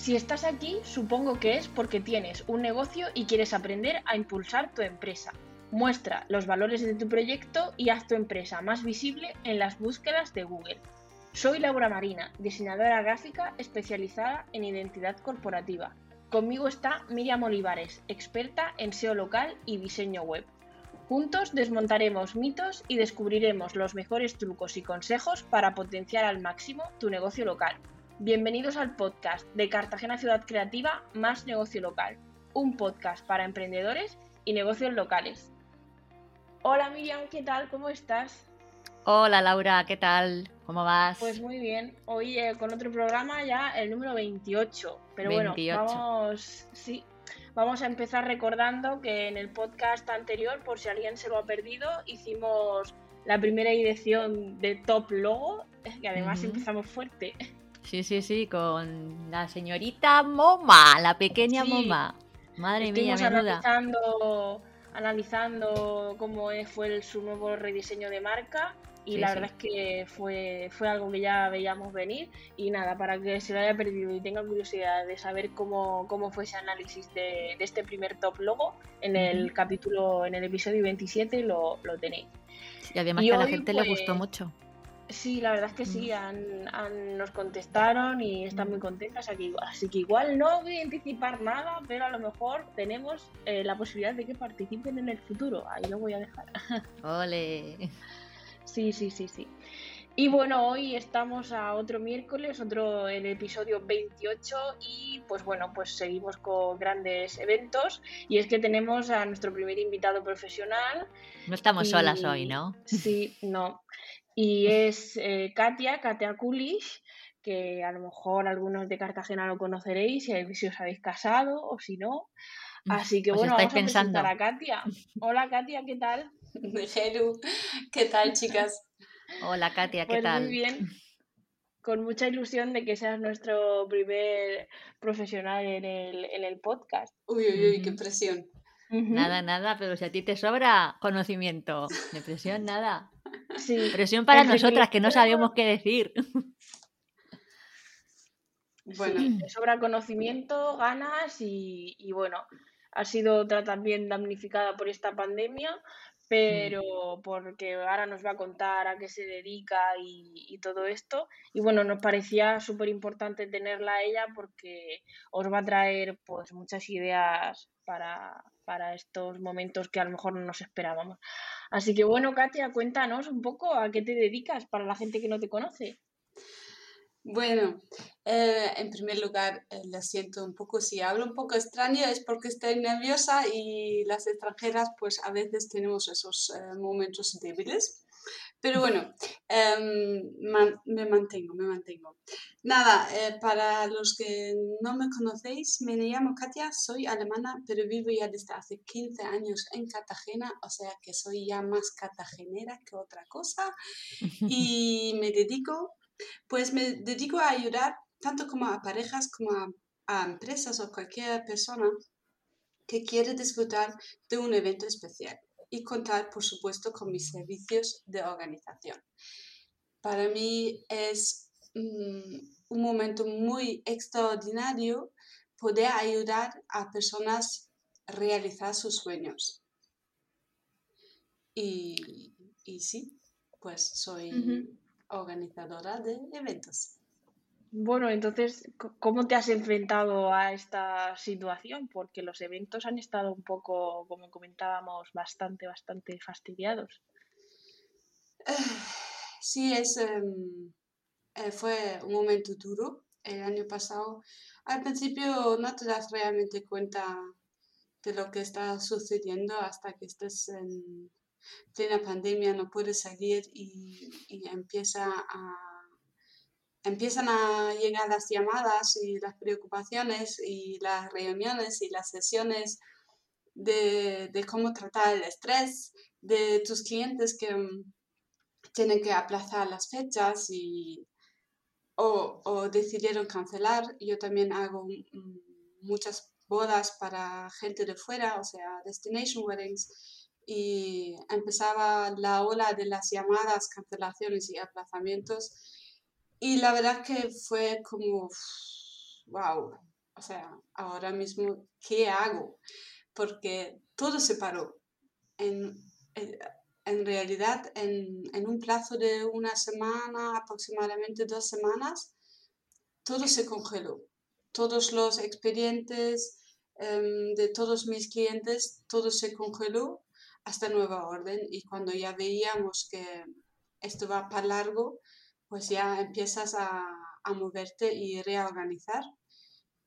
Si estás aquí, supongo que es porque tienes un negocio y quieres aprender a impulsar tu empresa. Muestra los valores de tu proyecto y haz tu empresa más visible en las búsquedas de Google. Soy Laura Marina, diseñadora gráfica especializada en identidad corporativa. Conmigo está Miriam Olivares, experta en SEO local y diseño web. Juntos desmontaremos mitos y descubriremos los mejores trucos y consejos para potenciar al máximo tu negocio local. Bienvenidos al podcast de Cartagena Ciudad Creativa Más Negocio Local, un podcast para emprendedores y negocios locales. Hola Miriam, ¿qué tal? ¿Cómo estás? Hola Laura, ¿qué tal? ¿Cómo vas? Pues muy bien. Hoy eh, con otro programa ya el número 28. Pero bueno, vamos, sí, vamos a empezar recordando que en el podcast anterior, por si alguien se lo ha perdido, hicimos la primera edición de Top Logo, que además empezamos fuerte. Sí, sí, sí, con la señorita Moma, la pequeña Moma. Madre mía, analizando, analizando cómo fue su nuevo rediseño de marca y la verdad es que fue, fue algo que ya veíamos venir y nada, para que se lo haya perdido y tenga curiosidad de saber cómo, cómo fue ese análisis de, este primer top logo, en el capítulo, en el episodio 27 lo, lo tenéis. Y además que a la gente le gustó pues, mucho. Sí, la verdad es que sí, nos contestaron y están muy contentas aquí. Así que igual no voy a anticipar nada, pero a lo mejor tenemos eh, la posibilidad de que participen en el futuro. Ahí lo voy a dejar. Ole. Sí, sí, sí, sí. Y bueno, hoy estamos a otro miércoles, otro el episodio 28 y pues bueno, pues seguimos con grandes eventos y es que tenemos a nuestro primer invitado profesional. No estamos solas hoy, ¿no? Sí, no. Y es eh, Katia, Katia Kulish, que a lo mejor algunos de Cartagena lo conoceréis si, os habéis casado o si no. Mm, Así que bueno, vamos a presentar a Katia. Hola Katia, ¿qué tal? ¿qué tal chicas? Hola Katia, ¿qué pues tal? Muy bien. Con mucha ilusión de que seas nuestro primer profesional en el, en el podcast. Uy, uy, uy, qué presión. Nada, nada, pero si a ti te sobra conocimiento, depresión, nada. Sí. Presión para nosotras que no sabemos qué decir. Bueno, sobra conocimiento, ganas y, bueno, ha sido otra también damnificada por esta pandemia, pero porque ahora nos va a contar a qué se dedica y, todo esto. Y bueno, nos parecía súper importante tenerla a ella porque os va a traer pues muchas ideas para, para estos momentos que a lo mejor no nos esperábamos. Así que bueno, Katia, cuéntanos un poco a qué te dedicas para la gente que no te conoce. Bueno, eh, en primer lugar, eh, lo siento un poco, si hablo un poco extraño es porque estoy nerviosa y las extranjeras pues a veces tenemos esos eh, momentos débiles. Pero bueno, em, me mantengo, me mantengo. Nada, eh, para los que no me conocéis, me llamo Katia, soy alemana, pero vivo ya desde hace 15 años en Cartagena, o sea que soy ya más cartagenera que otra cosa. Y me dedico, pues me dedico a ayudar tanto como a parejas como a, empresas o cualquier persona que quiere disfrutar de un evento especial y contar, por supuesto, con mis servicios de organización. Para mí es mm, un momento muy extraordinario poder ayudar a personas a realizar sus sueños. Y, y sí, pues soy organizadora de eventos. Bueno, entonces, ¿cómo te has enfrentado a esta situación? Porque los eventos han estado un poco, como comentábamos, bastante, bastante fastidiados. Sí, es, em, eh, fue un momento duro el año pasado. Al principio no te das realmente cuenta de lo que está sucediendo hasta que estés en plena pandemia, no puedes salir y, empieza empiezan a llegar las llamadas y las preocupaciones y las reuniones y las sesiones de, cómo tratar el estrés de tus clientes que mm, tienen que aplazar las fechas y, o, decidieron cancelar. Yo también hago mm, muchas bodas para gente de fuera, o sea, destination weddings, y empezaba la ola de las llamadas, cancelaciones y aplazamientos y la verdad que fue como, wow, o sea, ahora mismo, ¿qué hago? Porque todo se paró. En, eh, en realidad, en, en, un plazo de una semana, aproximadamente dos semanas, todo se congeló. Todos los expedientes em, de todos mis clientes, todo se congeló hasta nueva orden. Y cuando ya veíamos que esto va para largo, pues ya empiezas a, a moverte y reorganizar.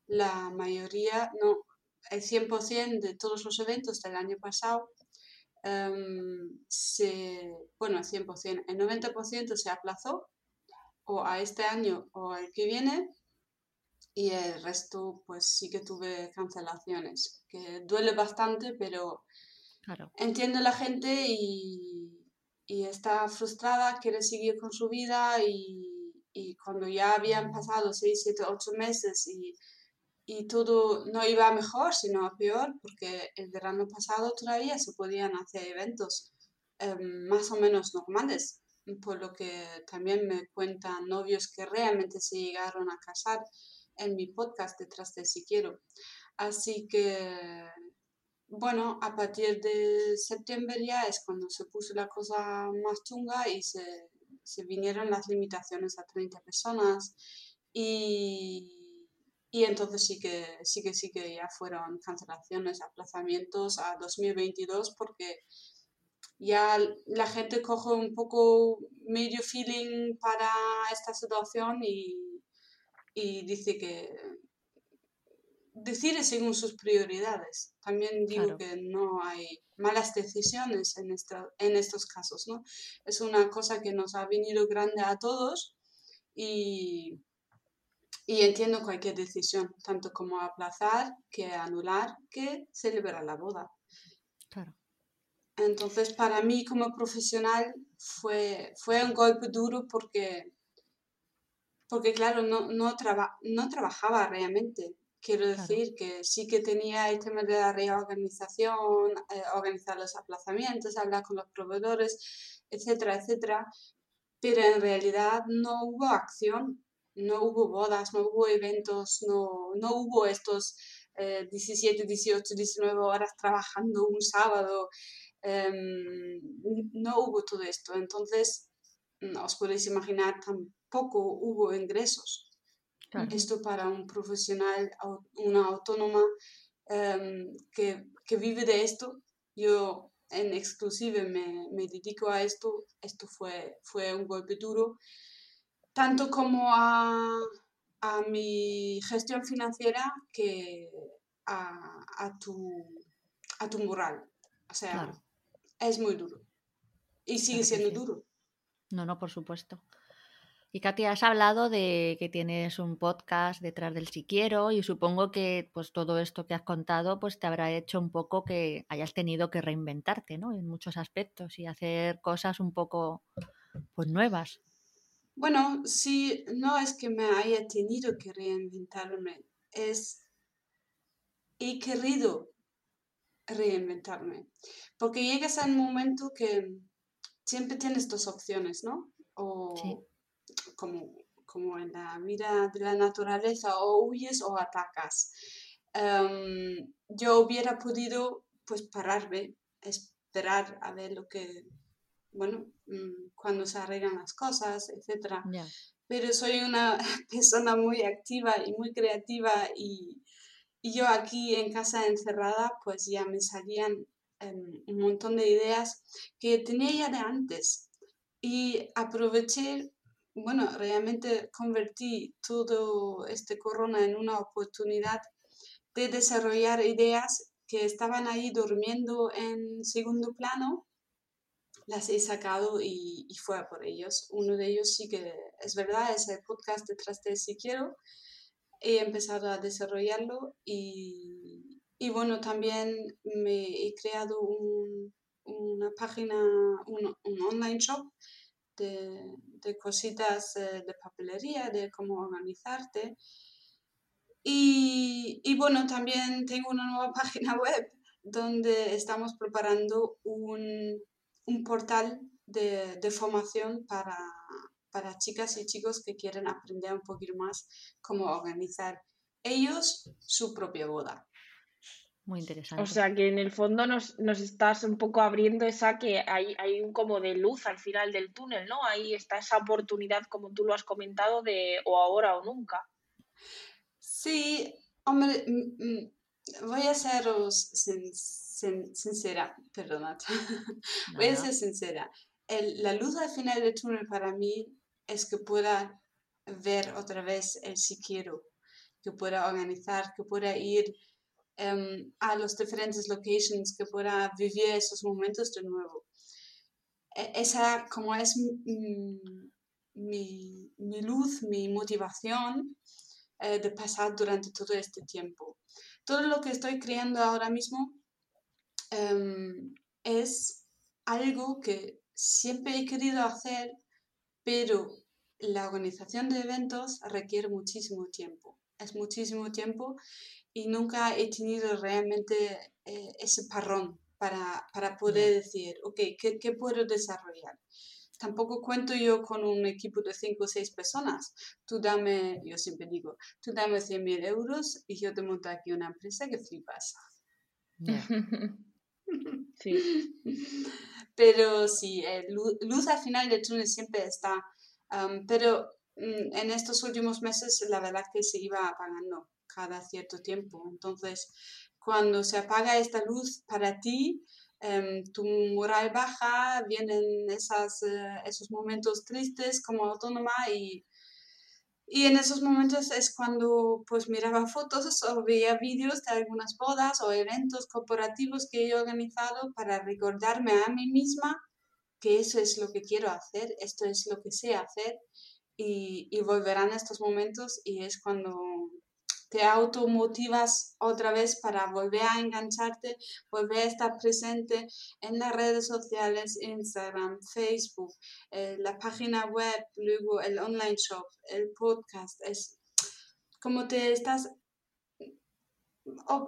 La mayoría, no, el 100% de todos los eventos del año pasado, um, se, bueno, el 100%, el 90% se aplazó o a este año o al que viene y el resto pues sí que tuve cancelaciones, que duele bastante, pero entiendo la gente y, y, está frustrada, quiere seguir con su vida y, y cuando ya habían pasado 6, 7, 8 meses y, y todo no iba mejor, sino a peor, porque el verano pasado todavía se podían hacer eventos em, más o menos normales, por lo que también me cuentan novios que realmente se llegaron a casar en mi podcast detrás de si quiero. Así que, bueno, a partir de septiembre ya es cuando se puso la cosa más chunga y se, vinieron las limitaciones a 30 personas y y entonces sí que, sí que sí que ya fueron cancelaciones, aplazamientos a 2022 porque ya la gente coge un poco medio feeling para esta situación y, y dice que decide según sus prioridades. También digo que no hay malas decisiones en, en estos casos, ¿no? Es una cosa que nos ha venido grande a todos y, y entiendo cualquier decisión, tanto como aplazar, que anular, que celebrar la boda. Claro. Entonces, para mí como profesional fue, fue un golpe duro porque, porque claro, no, no, no trabajaba realmente. Quiero decir que sí que tenía el tema de la reorganización, eh, organizar los aplazamientos, hablar con los proveedores, etcétera, etcétera, pero en realidad no hubo acción no hubo bodas, no hubo eventos, no, no hubo estos 17, 18, 19 horas trabajando un sábado, em, no hubo todo esto. Entonces, os podéis imaginar, tampoco hubo ingresos. Esto para un profesional, una autónoma em, que, que, vive de esto, yo en exclusive me, me dedico a esto, esto fue, fue un golpe duro tanto como a, mi gestión financiera que a, tu, a tu moral. O sea, es muy duro. Y sigue siendo duro. No, no, por supuesto. Y Katia, has hablado de que tienes un podcast detrás del Si Quiero y supongo que pues todo esto que has contado pues te habrá hecho un poco que hayas tenido que reinventarte, ¿no? En muchos aspectos y hacer cosas un poco pues nuevas. Bueno, sí, no es que me haya tenido que reinventarme, es he querido reinventarme, porque llegas a un momento que siempre tienes dos opciones, ¿no? O como, como en la vida de la naturaleza, o huyes o atacas. Em, yo hubiera podido pues pararme, esperar a ver lo que bueno, mm, cuando se arreglan las cosas, etc. Pero soy una persona muy activa y muy creativa y, y, yo aquí en casa encerrada, pues ya me salían em, un montón de ideas que tenía ya de antes. Y aproveché, bueno, realmente convertí todo este corona en una oportunidad de desarrollar ideas que estaban ahí durmiendo en segundo plano las he sacado y, y fue por ellos. Uno de ellos sí que es verdad, es el podcast detrás de Si Quiero. He empezado a desarrollarlo y, y bueno, también me he creado un, una página, un, un, online shop de, cositas eh, de papelería, de cómo organizarte. Y, y, bueno, también tengo una nueva página web donde estamos preparando un, un portal de, de formación para, para, chicas y chicos que quieren aprender un poquito más cómo organizar ellos su propia boda. Muy interesante. O sea que en el fondo nos, nos estás un poco abriendo esa que hay, hay un como de luz al final del túnel, ¿no? Ahí está esa oportunidad, como tú lo has comentado, de o ahora o nunca. Sí, hombre, voy a ser sincera, perdonad, voy a ser sincera. la luz al final del túnel para mí es que pueda ver otra vez el si quiero, que pueda organizar, que pueda ir Em, a los diferentes locations, que pueda vivir esos momentos de nuevo. E, esa como es mi, mi, luz, mi motivación eh, de pasar durante todo este tiempo. Todo lo que estoy creando ahora mismo em, es algo que siempre he querido hacer, pero la organización de eventos requiere muchísimo tiempo. Es muchísimo tiempo y nunca he tenido realmente eh, ese parrón para, para poder decir, ok, ¿qué, ¿qué, puedo desarrollar? Tampoco cuento yo con un equipo de cinco o seis personas. Tú dame, yo siempre digo, tú dame 100 mil euros y yo te monto aquí una empresa que flipas. sí. Pero sí, eh, luz, al final del túnel siempre está. pero en estos últimos meses la verdad que se iba apagando cada cierto tiempo. Entonces, cuando se apaga esta luz para ti, em, tu moral baja, vienen esas, eh, esos momentos tristes como autónoma y, y en esos momentos es cuando pues miraba fotos o veía vídeos de algunas bodas o eventos corporativos que he organizado para recordarme a mí misma que eso es lo que quiero hacer, esto es lo que sé hacer y, y volverán estos momentos y es cuando te automotivas otra vez para volver a engancharte, volver a estar presente en las redes sociales, Instagram, Facebook, eh, la página web, luego el online shop, el podcast. Es como te estás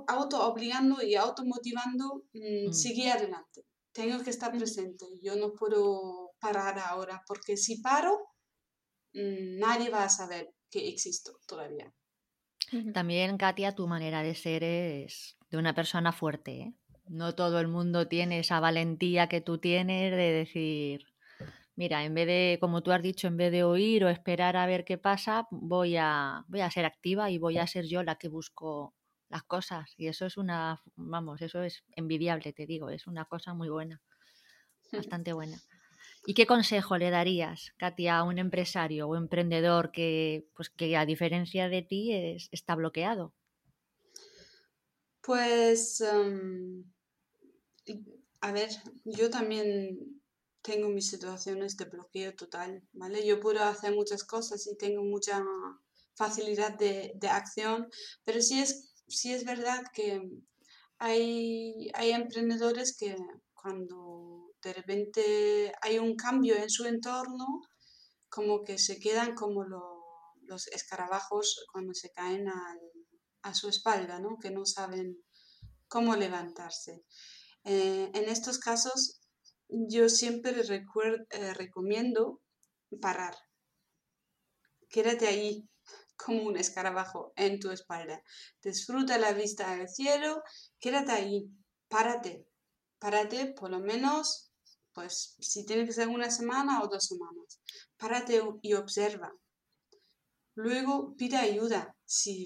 auto obligando y automotivando, motivando mm, seguir adelante. Tengo que estar presente. Yo no puedo parar ahora porque si paro, nadie va a saber que existo todavía. También, Katia, tu manera de ser es de una persona fuerte. ¿eh? No todo el mundo tiene esa valentía que tú tienes de decir, mira, en vez de, como tú has dicho, en vez de oír o esperar a ver qué pasa, voy a, voy a ser activa y voy a ser yo la que busco las cosas. Y eso es una, vamos, eso es envidiable, te digo, es una cosa muy buena, bastante buena. ¿Y qué consejo le darías, Katia, a un empresario o emprendedor que, pues, que a diferencia de ti está bloqueado? Pues, em, a ver, yo también tengo mis situaciones de bloqueo total, ¿vale? Yo puedo hacer muchas cosas y tengo mucha facilidad de, acción, pero sí es, sí es verdad que hay, hay emprendedores que cuando de repente hay un cambio en su entorno, como que se quedan como los escarabajos cuando se caen a su espalda, ¿no? que no saben cómo levantarse. Eh, en estos casos, yo siempre eh, recomiendo parar. Quédate ahí como un escarabajo en tu espalda. Disfruta la vista al cielo, quédate ahí, párate, párate por lo menos pues si tiene que ser una semana o dos semanas. Párate y observa. Luego pide ayuda. Si,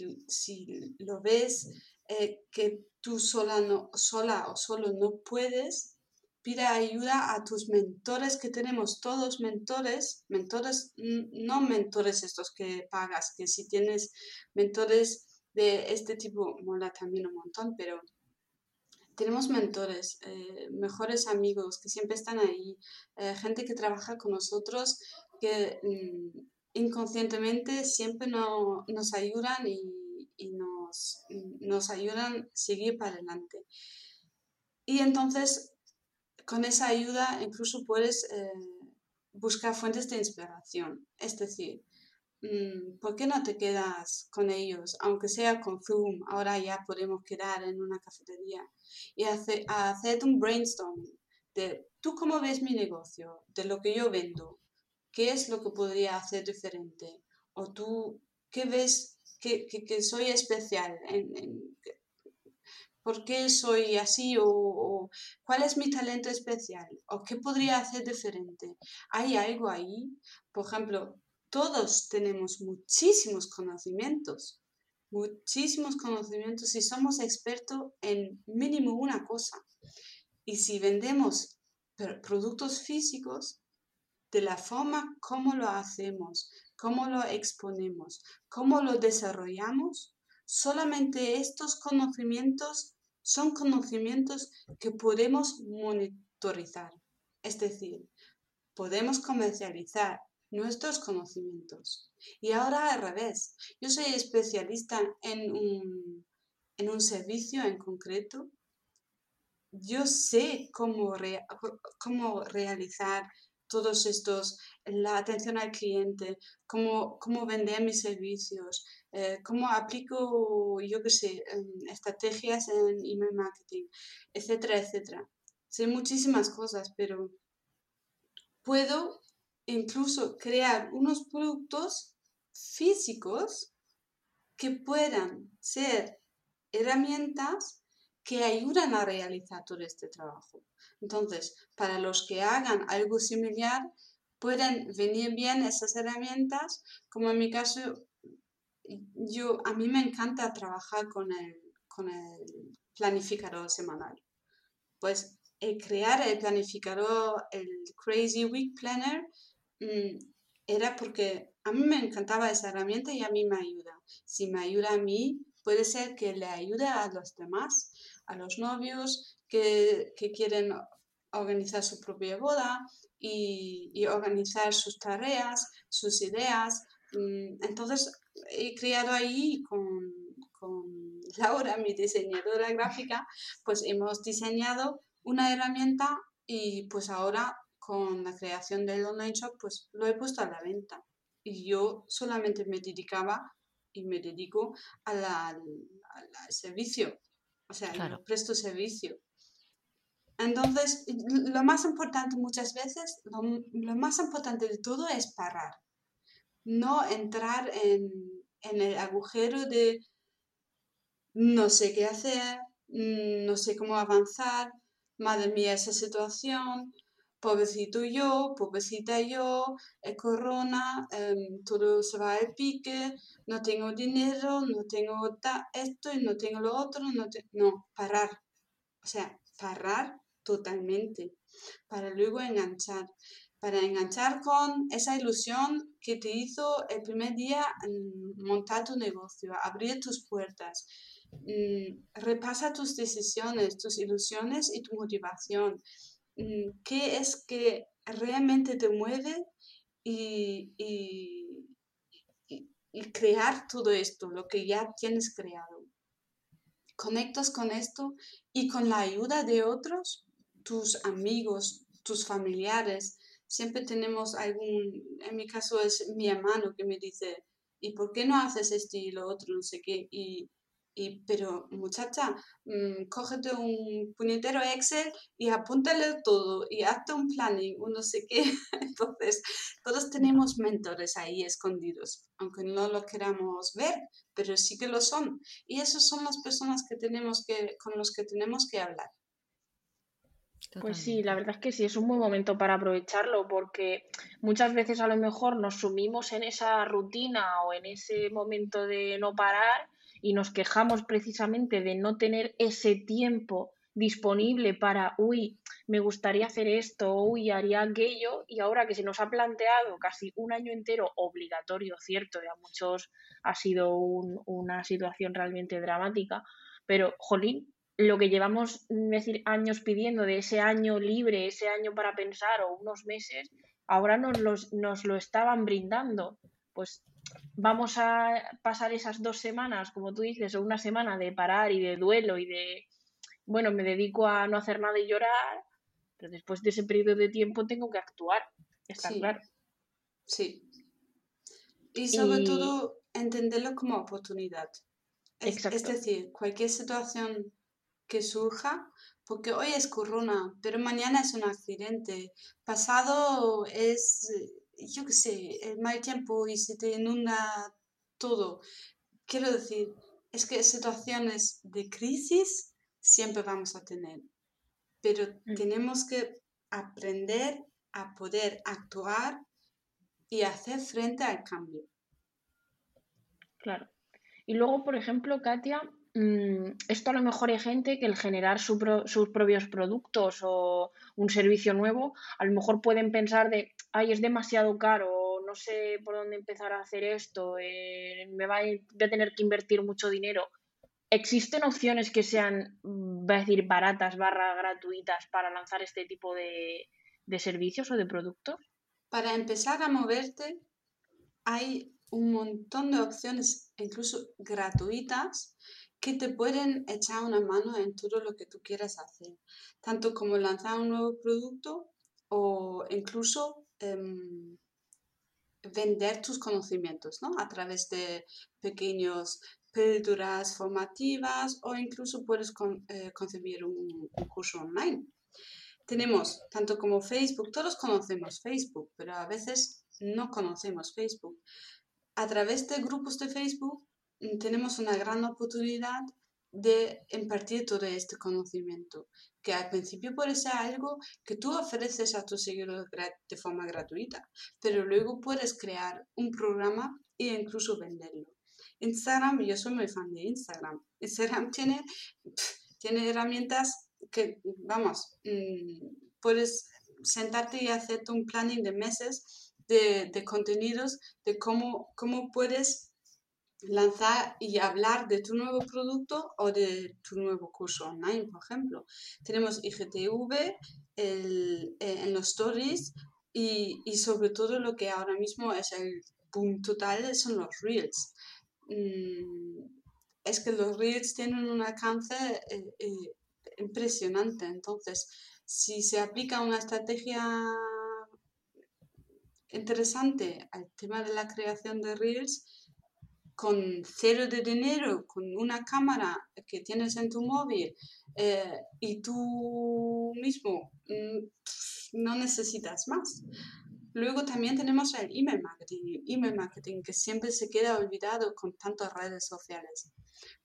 lo ves eh, que tú sola, no, sola o solo no puedes, pide ayuda a tus mentores que tenemos todos mentores, mentores, no mentores estos que pagas, que si tienes mentores de este tipo, mola también un montón, pero tenemos mentores, eh, mejores amigos que siempre están ahí, eh, gente que trabaja con nosotros que mm, inconscientemente siempre nos ayudan y, nos, ayudan a seguir para adelante. Y entonces, con esa ayuda incluso puedes eh, buscar fuentes de inspiración. Es decir, ¿por qué no te quedas con ellos, aunque sea con Zoom? Ahora ya podemos quedar en una cafetería y hacer, un brainstorm de tú cómo ves mi negocio, de lo que yo vendo, qué es lo que podría hacer diferente, o tú qué ves que, soy especial, por qué soy así o, cuál es mi talento especial o qué podría hacer diferente. ¿Hay algo ahí? Por ejemplo, todos tenemos muchísimos conocimientos, muchísimos conocimientos y somos expertos en mínimo una cosa. Y si vendemos productos físicos, de la forma como lo hacemos, cómo lo exponemos, cómo lo desarrollamos, solamente estos conocimientos son conocimientos que podemos monitorizar. Es decir, podemos comercializar nuestros conocimientos. Y ahora al revés, yo soy especialista en un, en un servicio en concreto. Yo sé cómo, cómo realizar todos estos, la atención al cliente, cómo, cómo vender mis servicios, eh, cómo aplico, yo qué sé, em, estrategias en email marketing, etcétera, etcétera. Sé muchísimas cosas, pero puedo incluso crear unos productos físicos que puedan ser herramientas que ayudan a realizar todo este trabajo. Entonces, para los que hagan algo similar, pueden venir bien esas herramientas, como en mi caso, yo, a mí me encanta trabajar con el, con el planificador semanal. Pues el crear el planificador, el Crazy Week Planner, era porque a mí me encantaba esa herramienta y a mí me ayuda. Si me ayuda a mí, puede ser que le ayude a los demás, a los novios, que, quieren organizar su propia boda y, organizar sus tareas, sus ideas. Mm, entonces, he creado ahí con, con Laura, mi diseñadora gráfica, pues hemos diseñado una herramienta y pues ahora con la creación del online shop, pues lo he puesto a la venta. Y yo solamente me dedicaba y me dedico al servicio, o sea, presto servicio. Entonces, lo más importante muchas veces, lo, más importante de todo es parar. No entrar en, el agujero de no sé qué hacer, mm, no sé cómo avanzar, madre mía, esa situación, pobrecito yo, pobrecita yo, es corona, em, todo se va al pique, no tengo dinero, no tengo esto y no tengo lo otro, no, no, parar. O sea, parar totalmente, para luego enganchar, para enganchar con esa ilusión que te hizo el primer día mm, montar tu negocio, abrir tus puertas. Mm, repasa tus decisiones, tus ilusiones y tu motivación. Mm, ¿Qué es que realmente te mueve y, y crear todo esto, lo que ya tienes creado? conectas con esto y con la ayuda de otros, tus amigos, tus familiares. Siempre tenemos algún, en mi caso es mi hermano que me dice, ¿y por qué no haces esto y lo otro? No sé qué. Y, y pero muchacha, mmm, cógete un puñetero Excel y apúntale todo y hazte un planning, un no sé qué. Entonces, todos tenemos mentores ahí escondidos, aunque no lo queramos ver, pero sí que lo son. Y esas son las personas que tenemos que, con los que tenemos que hablar. Pues sí, la verdad es que sí, es un buen momento para aprovecharlo porque muchas veces a lo mejor nos sumimos en esa rutina o en ese momento de no parar y nos quejamos precisamente de no tener ese tiempo disponible para, uy, me gustaría hacer esto, uy, haría aquello, y ahora que se nos ha planteado casi un año entero obligatorio, cierto, de a muchos ha sido una situación realmente dramática, pero, jolín, lo que llevamos decir, años pidiendo de ese año libre, ese año para pensar o unos meses, ahora nos, los, nos lo estaban brindando. Pues vamos a pasar esas dos semanas, como tú dices, o una semana de parar y de duelo y de, bueno, me dedico a no hacer nada y llorar, pero después de ese periodo de tiempo tengo que actuar, está claro. Sí. Y sobre todo entenderlo como oportunidad. Es, es, decir, cualquier situación que surja, porque hoy es corona, pero mañana es un accidente, pasado es, yo qué sé, el mal tiempo y se te inunda todo. quiero decir, es que situaciones de crisis siempre vamos a tener, pero Mm. tenemos que aprender a poder actuar y hacer frente al cambio. Claro. Y luego, por ejemplo, Katia, esto a lo mejor hay gente que el generar sus propios productos o un servicio nuevo, a lo mejor pueden pensar de, ay, es demasiado caro, no sé por dónde empezar a hacer esto, eh, me va a, voy a tener que invertir mucho dinero. ¿Existen opciones que sean, mm, decir, baratas barra gratuitas para lanzar este tipo de, de servicios o de productos? Para empezar a moverte, hay un montón de opciones, incluso gratuitas, que te pueden echar una mano en todo lo que tú quieras hacer, tanto como lanzar un nuevo producto o incluso em, vender tus conocimientos, ¿no? A través de pequeños píldoras formativas o incluso puedes eh, concebir un, curso online. Tenemos tanto como Facebook, todos conocemos Facebook, pero a veces no conocemos Facebook. A través de grupos de Facebook tenemos una gran oportunidad de impartir todo este conocimiento, que al principio puede ser algo que tú ofreces a tus seguidores de forma gratuita, pero luego puedes crear un programa e incluso venderlo. Instagram, yo soy muy fan de Instagram. Instagram tiene, tiene herramientas que, vamos, mm, puedes sentarte y hacerte un planning de meses de, de contenidos, de cómo, cómo puedes lanzar y hablar de tu nuevo producto o de tu nuevo curso online, por ejemplo. Tenemos IGTV el- eh, en los stories y, y sobre todo lo que ahora mismo es el boom total son los reels. Mm, es que los reels tienen un alcance eh, eh, impresionante. Entonces, si se aplica una estrategia interesante al tema de la creación de reels, con cero de dinero, con una cámara que tienes en tu móvil eh, y tú mismo mm, no necesitas más. Luego también tenemos el email marketing, email marketing que siempre se queda olvidado con tantas redes sociales.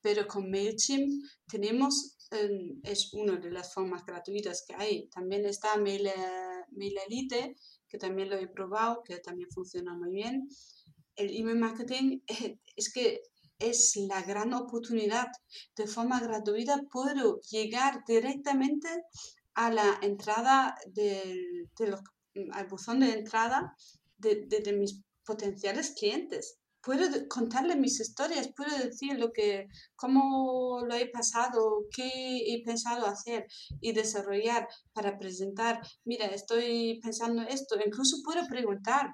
Pero con MailChimp tenemos, eh, es una de las formas gratuitas que hay. También está Mail, eh, MailElite, que también lo he probado, que también funciona muy bien. El email marketing eh, es que es la gran oportunidad. De forma gratuita puedo llegar directamente a la entrada del, de los- al buzón de entrada de, de- de mis potenciales clientes. Puedo contarles mis historias, puedo decir lo que, cómo lo he pasado, qué he pensado hacer y desarrollar para presentar. Mira, estoy pensando esto. Incluso puedo preguntar,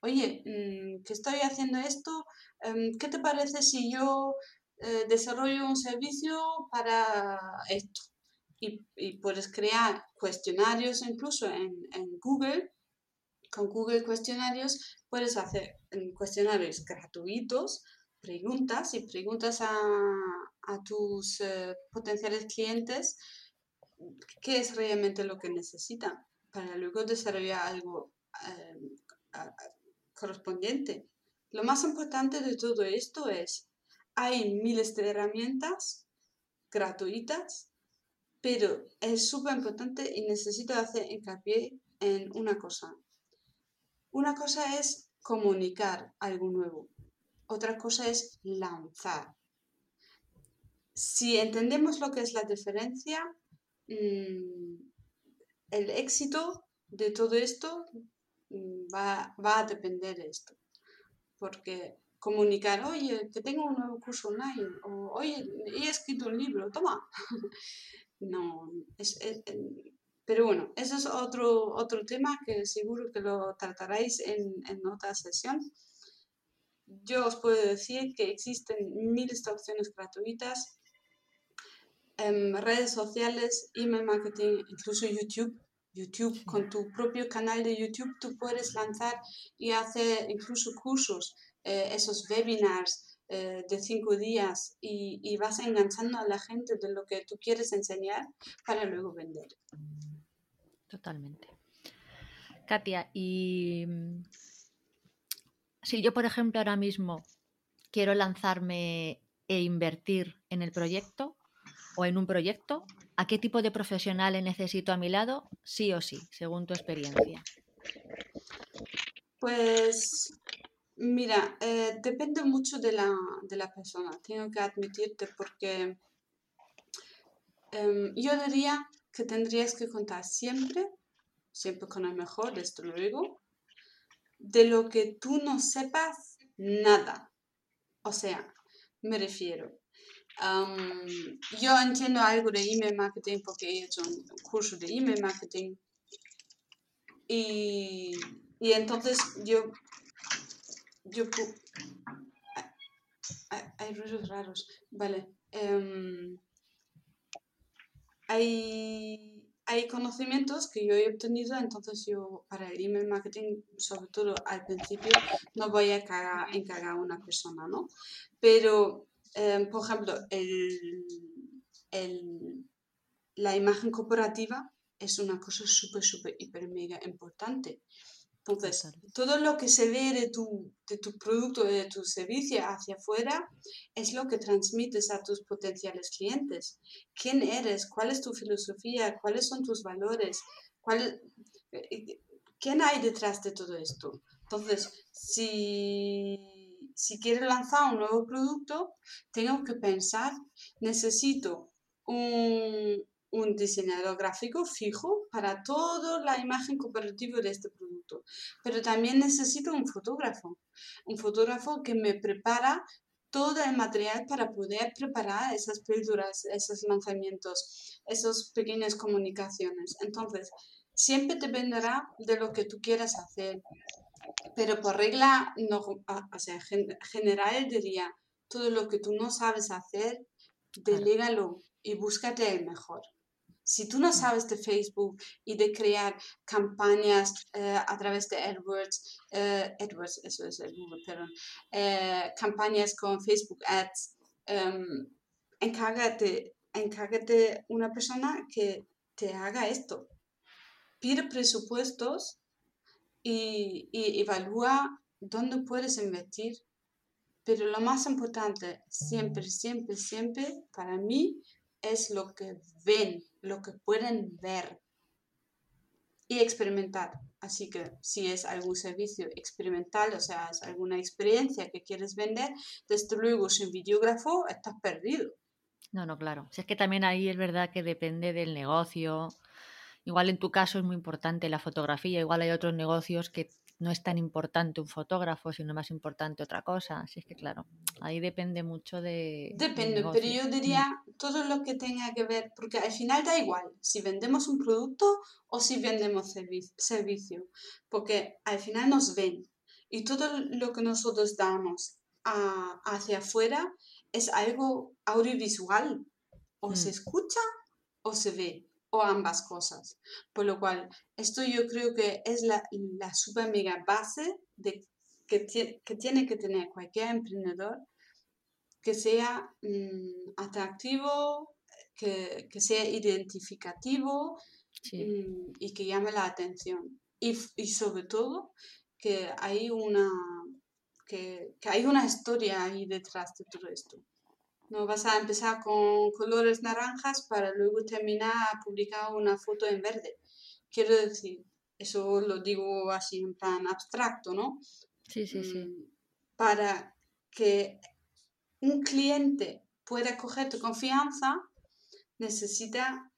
oye, mm, que estoy haciendo esto, em, ¿qué te parece si yo eh, desarrollo un servicio para esto? Y, puedes crear cuestionarios incluso en, Google. Con Google Cuestionarios puedes hacer mm, cuestionarios gratuitos, preguntas y preguntas a, tus eh, potenciales clientes qué es realmente lo que necesitan para luego desarrollar algo a- correspondiente. Lo más importante de todo esto es, hay miles de herramientas gratuitas, pero es súper importante y necesito hacer hincapié en una cosa. Una cosa es comunicar algo nuevo, otra cosa es lanzar. Si entendemos lo que es la diferencia, mm, el éxito de todo esto va, va a depender de esto. Porque comunicar, oye, que tengo un nuevo curso online, o oye, he escrito un libro, toma. no, es, es- em, pero bueno, eso es otro, otro tema que seguro que lo trataréis en, en otra sesión. Yo os puedo decir que existen miles de opciones gratuitas, em, redes sociales, email marketing, incluso YouTube. YouTube, con tu propio canal de YouTube, tú puedes lanzar y hacer incluso cursos, eh, esos webinars eh, de cinco días y, y vas enganchando a la gente de lo que tú quieres enseñar para luego vender. Totalmente. Katia, y mm, si yo, por ejemplo, ahora mismo quiero lanzarme e invertir en el proyecto o en un proyecto, ¿a qué tipo de profesionales necesito a mi lado? Sí o sí, según tu experiencia. Pues mira, eh, depende mucho de la, de la persona, tengo que admitirte porque em, yo diría que tendrías que contar siempre, siempre con el mejor, desde luego, de lo que tú no sepas nada. O sea, me refiero, yo entiendo algo de email marketing porque he hecho un curso de email marketing y, y entonces yo, yo hay, hay ruidos raros, vale. Um, hay, hay conocimientos que yo he obtenido, entonces yo para el email marketing, sobre todo al principio, no voy a encargar a una persona, ¿no? Pero, em, por ejemplo, el, el, la imagen corporativa es una cosa súper, súper, hiper, mega importante. Entonces, todo lo que se ve de tu, de tu producto, de tu servicio hacia afuera, es lo que transmites a tus potenciales clientes. ¿Quién eres? ¿Cuál es tu filosofía? ¿Cuáles son tus valores? ¿Cuál, eh, ¿Quién hay detrás de todo esto? Entonces, si, si quiero lanzar un nuevo producto, tengo que pensar, necesito un, un diseñador gráfico fijo para toda la imagen cooperativa de este producto. Pero también necesito un fotógrafo, un fotógrafo que me prepara todo el material para poder preparar esas píldoras, esos lanzamientos, esas pequeñas comunicaciones. Entonces, siempre dependerá de lo que tú quieras hacer. Pero por regla no, o sea, general diría, todo lo que tú no sabes hacer, delégalo y búscate el mejor. Si tú no sabes de Facebook y de crear campañas eh, a través de AdWords, eh, AdWords, eso es el Google, perdón, eh, campañas con Facebook Ads, um, encárgate, encárgate una persona que te haga esto. Pide presupuestos y, y evalúa dónde puedes invertir. Pero lo más importante, siempre, siempre, siempre, para mí, es lo que ven, lo que pueden ver y experimentar. Así que si es algún servicio experimental, o sea, es alguna experiencia que quieres vender, desde luego sin videógrafo estás perdido. No, no, claro. Es que también ahí es verdad que depende del negocio. Igual en tu caso es muy importante la fotografía, igual hay otros negocios que no es tan importante un fotógrafo, sino más importante otra cosa. Así es que, claro, ahí depende mucho de. Depende, pero yo mm. diría todo lo que tenga que ver, porque al final da igual si vendemos un producto o si vendemos servicio, porque al final nos ven y todo lo que nosotros damos hacia afuera es algo audiovisual, o se mm. escucha o se ve o ambas cosas. Por lo cual, esto yo creo que es la, la super mega base de, que, que tiene que tener cualquier emprendedor que sea mm, atractivo, que, que, sea identificativo mm, y que llame la atención. Y, y sobre todo que hay una que, que, hay una historia ahí detrás de todo esto. No vas a empezar con colores naranjas para luego terminar a publicar una foto en verde. Quiero decir, eso lo digo así en plan abstracto, ¿no? Sí, sí, sí. Mm, para que un cliente pueda coger tu confianza, necesita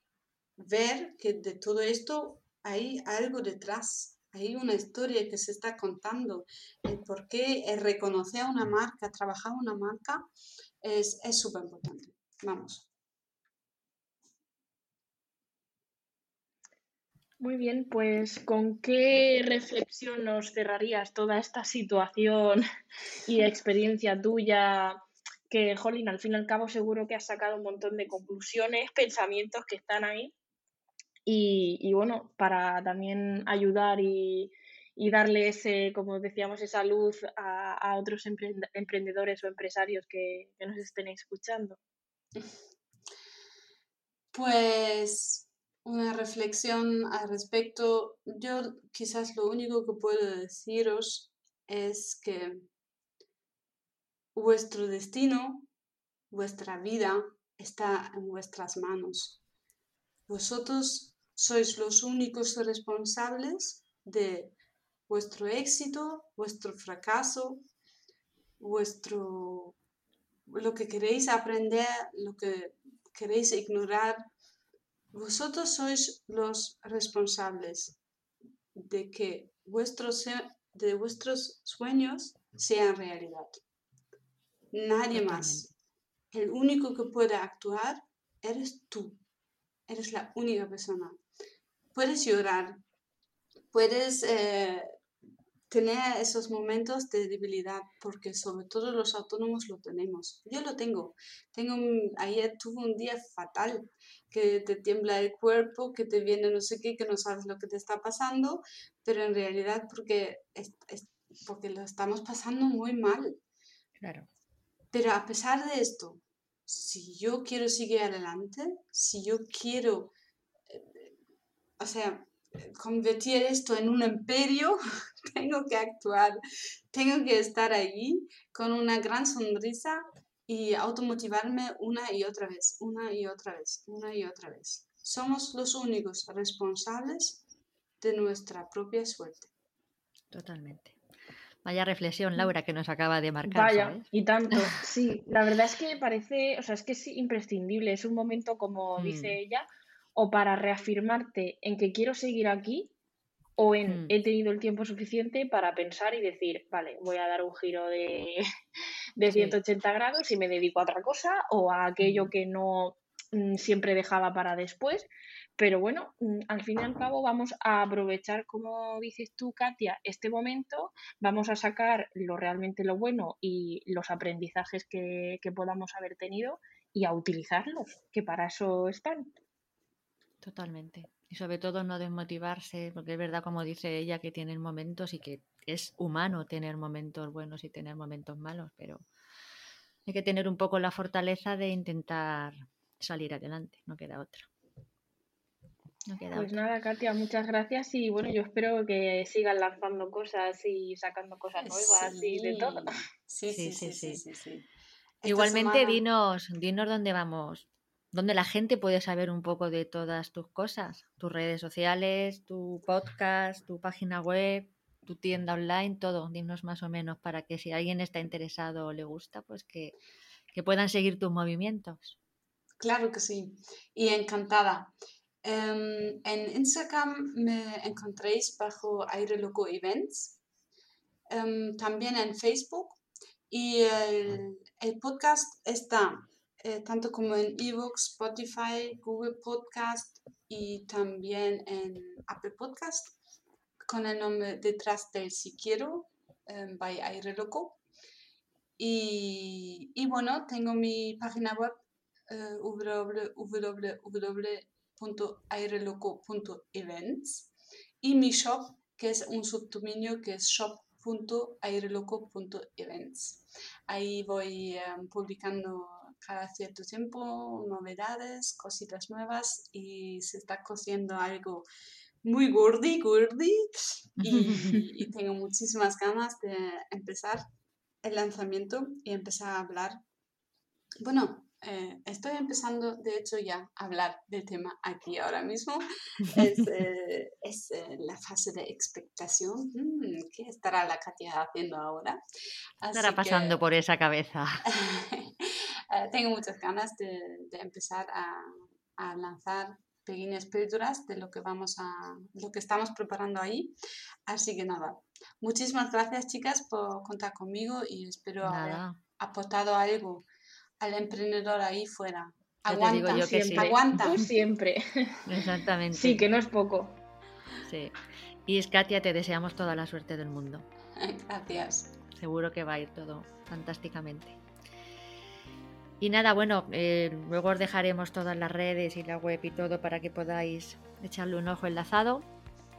ver que de todo esto hay algo detrás, hay una historia que se está contando, el por qué reconocer a una marca, trabajar una marca, es súper importante. Vamos. Muy bien, pues ¿con qué reflexión nos cerrarías toda esta situación y experiencia tuya? Que, Jolín, al fin y al cabo seguro que has sacado un montón de conclusiones, pensamientos que están ahí. Y, y bueno, para también ayudar y, y darle ese, como decíamos, esa luz a, otros emprendedores o empresarios que, nos estén escuchando? Pues una reflexión al respecto. Yo quizás lo único que puedo deciros es que vuestro destino, vuestra vida está en vuestras manos. Vosotros sois los únicos responsables de vuestro éxito, vuestro fracaso, vuestro lo que queréis aprender, lo que queréis ignorar. Vosotros sois los responsables de que vuestros, de vuestros sueños sean realidad. Nadie más. El único que puede actuar eres tú. Eres la única persona. Puedes llorar, puedes eh, tener esos momentos de debilidad, porque sobre todo los autónomos lo tenemos. Yo lo tengo. tengo ayer tuve un día fatal, que te tiembla el cuerpo, que te viene no sé qué, que no sabes lo que te está pasando, pero en realidad porque, es, porque lo estamos pasando muy mal. Claro. Pero a pesar de esto, si yo quiero seguir adelante, si yo quiero, eh, o sea, convertir esto en un imperio, tengo que actuar, tengo que estar allí con una gran sonrisa y automotivarme una y otra vez, una y otra vez, una y otra vez. Somos los únicos responsables de nuestra propia suerte. Totalmente. Vaya reflexión, Laura, que nos acaba de marcar. Vaya, y tanto. Sí, la verdad es que parece, o sea, es que es imprescindible. Es un momento, como mm. dice ella, o para reafirmarte en que quiero seguir aquí o en mm. he tenido el tiempo suficiente para pensar y decir, vale, voy a dar un giro de, de 180 grados y me dedico a otra cosa o a aquello mm. que no mm, siempre dejaba para después. Pero bueno, al fin y al cabo vamos a aprovechar, como dices tú, Katia, este momento, vamos a sacar lo realmente lo bueno y los aprendizajes que, que podamos haber tenido y a utilizarlos, que para eso están. Totalmente. Y sobre todo no desmotivarse, porque es verdad, como dice ella, que tienen momentos y que es humano tener momentos buenos y tener momentos malos, pero hay que tener un poco la fortaleza de intentar salir adelante, no queda otra. pues nada, Katia, muchas gracias y bueno, yo espero que sigan lanzando cosas y sacando cosas nuevas y de todo. Sí, sí, sí, sí. Igualmente, dinos, dinos dónde vamos donde la gente puede saber un poco de todas tus cosas, tus redes sociales, tu podcast, tu página web, tu tienda online, todo. Dinos más o menos para que si alguien está interesado o le gusta, pues que, puedan seguir tus movimientos. Claro que sí, y encantada. Em, en Instagram me encontréis bajo Aire Loco Events, em, también en Facebook y el, el podcast está eh, tanto como en Evox, Spotify, Google Podcast y también en Apple Podcast, con el nombre Detrás del Si Quiero, um, by Aire Loco. Y, y, bueno, tengo mi página web uh, www.aireloco.events y mi shop, que es un subdominio que es shop.aireloco.events. Ahí voy um, publicando cada cierto tiempo novedades, cositas nuevas y se está cociendo algo muy gordi, gordi y, tengo muchísimas ganas de empezar el lanzamiento y empezar a hablar. Bueno, eh, estoy empezando, de hecho, ya a hablar del tema aquí ahora mismo. Es, eh, es eh, la fase de expectación. Mm, ¿Qué estará la Katia haciendo ahora? estará pasando por esa cabeza? tengo muchas ganas de, de empezar a, a, lanzar pequeñas píldoras de lo que vamos a, lo que estamos preparando ahí. Así que nada, muchísimas gracias chicas por contar conmigo y espero haber aportado algo al emprendedor ahí fuera. Aguanta, yo siempre. aguanta. siempre. Exactamente. Sí, que no es poco. Sí. Y Katia, te deseamos toda la suerte del mundo. Gracias. Seguro que va a ir todo fantásticamente. Y nada, bueno, eh, luego os dejaremos todas las redes y la web y todo para que podáis echarle un ojo enlazado.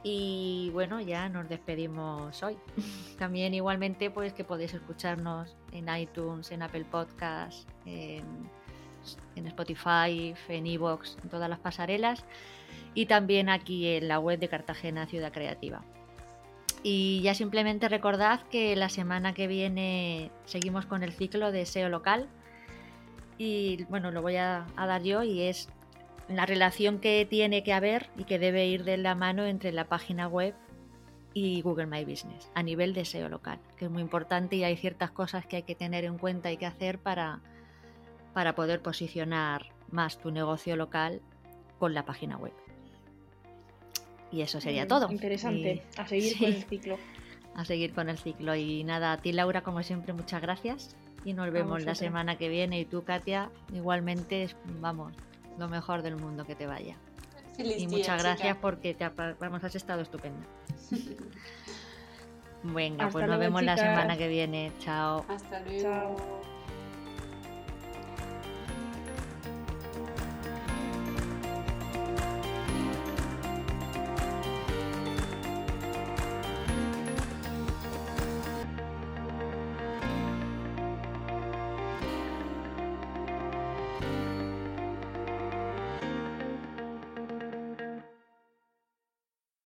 Y bueno, ya nos despedimos hoy. También igualmente pues que podéis escucharnos en iTunes, en Apple Podcasts, en, Spotify, en Evox, en todas las pasarelas y también aquí en la web de Cartagena Ciudad Creativa. Y ya simplemente recordad que la semana que viene seguimos con el ciclo de SEO local. Y bueno, lo voy a, a dar yo y es la relación que tiene que haber y que debe ir de la mano entre la página web y Google My Business a nivel de SEO local, que es muy importante y hay ciertas cosas que hay que tener en cuenta y que hacer para, para poder posicionar más tu negocio local con la página web. Y eso sería Mm, todo. Interesante. Y- A seguir sí, con el ciclo. a seguir con el ciclo. Y nada, a ti Laura, como siempre, muchas gracias. Y nos vemos la semana que viene. Y tú, Katia, igualmente, vamos, lo mejor del mundo que te vaya. Feliz Y día, muchas gracias chica. porque te, vamos, has estado estupenda. Venga, Hasta pues nos luego, vemos la semana que viene. Chao. Hasta luego. Chao.